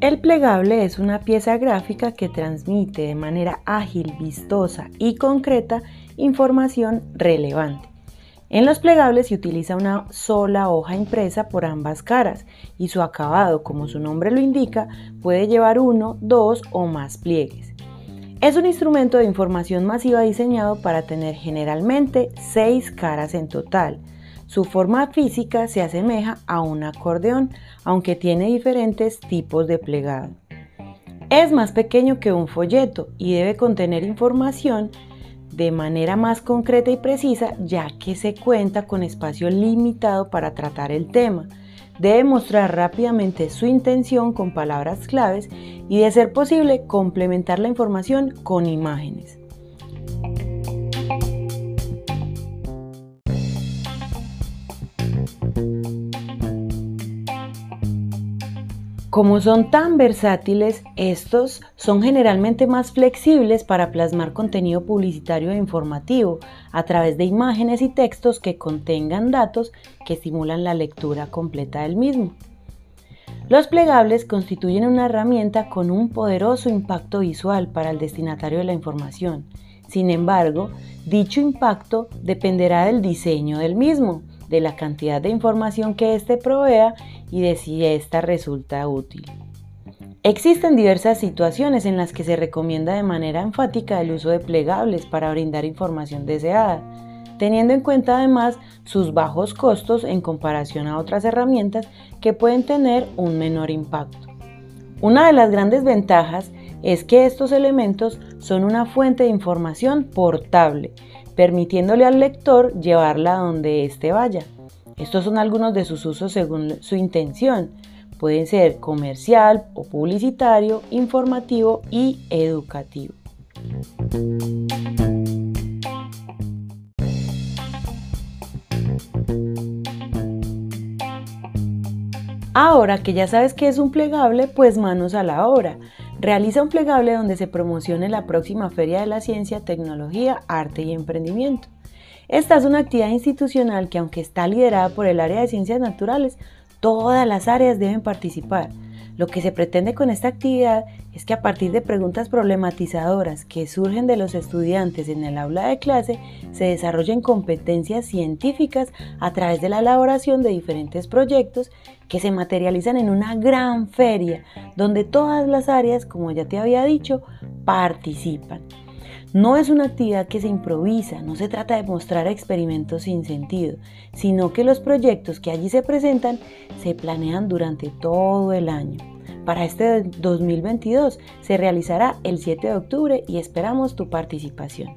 El plegable es una pieza gráfica que transmite de manera ágil, vistosa y concreta información relevante. En los plegables se utiliza una sola hoja impresa por ambas caras y su acabado, como su nombre lo indica, puede llevar uno, dos o más pliegues. Es un instrumento de información masiva diseñado para tener generalmente seis caras en total, su forma física se asemeja a un acordeón, aunque tiene diferentes tipos de plegado. Es más pequeño que un folleto y debe contener información de manera más concreta y precisa ya que se cuenta con espacio limitado para tratar el tema. Debe mostrar rápidamente su intención con palabras claves y de ser posible complementar la información con imágenes. Como son tan versátiles, estos son generalmente más flexibles para plasmar contenido publicitario e informativo a través de imágenes y textos que contengan datos que estimulan la lectura completa del mismo. Los plegables constituyen una herramienta con un poderoso impacto visual para el destinatario de la información. Sin embargo, dicho impacto dependerá del diseño del mismo de la cantidad de información que éste provea y de si ésta resulta útil. Existen diversas situaciones en las que se recomienda de manera enfática el uso de plegables para brindar información deseada, teniendo en cuenta además sus bajos costos en comparación a otras herramientas que pueden tener un menor impacto. Una de las grandes ventajas es que estos elementos son una fuente de información portable permitiéndole al lector llevarla donde éste vaya. Estos son algunos de sus usos según su intención. Pueden ser comercial o publicitario, informativo y educativo. Ahora que ya sabes que es un plegable, pues manos a la obra. Realiza un plegable donde se promocione la próxima Feria de la Ciencia, Tecnología, Arte y Emprendimiento. Esta es una actividad institucional que aunque está liderada por el área de ciencias naturales, todas las áreas deben participar. Lo que se pretende con esta actividad es que a partir de preguntas problematizadoras que surgen de los estudiantes en el aula de clase, se desarrollen competencias científicas a través de la elaboración de diferentes proyectos que se materializan en una gran feria donde todas las áreas, como ya te había dicho, participan. No es una actividad que se improvisa, no se trata de mostrar experimentos sin sentido, sino que los proyectos que allí se presentan se planean durante todo el año. Para este 2022 se realizará el 7 de octubre y esperamos tu participación.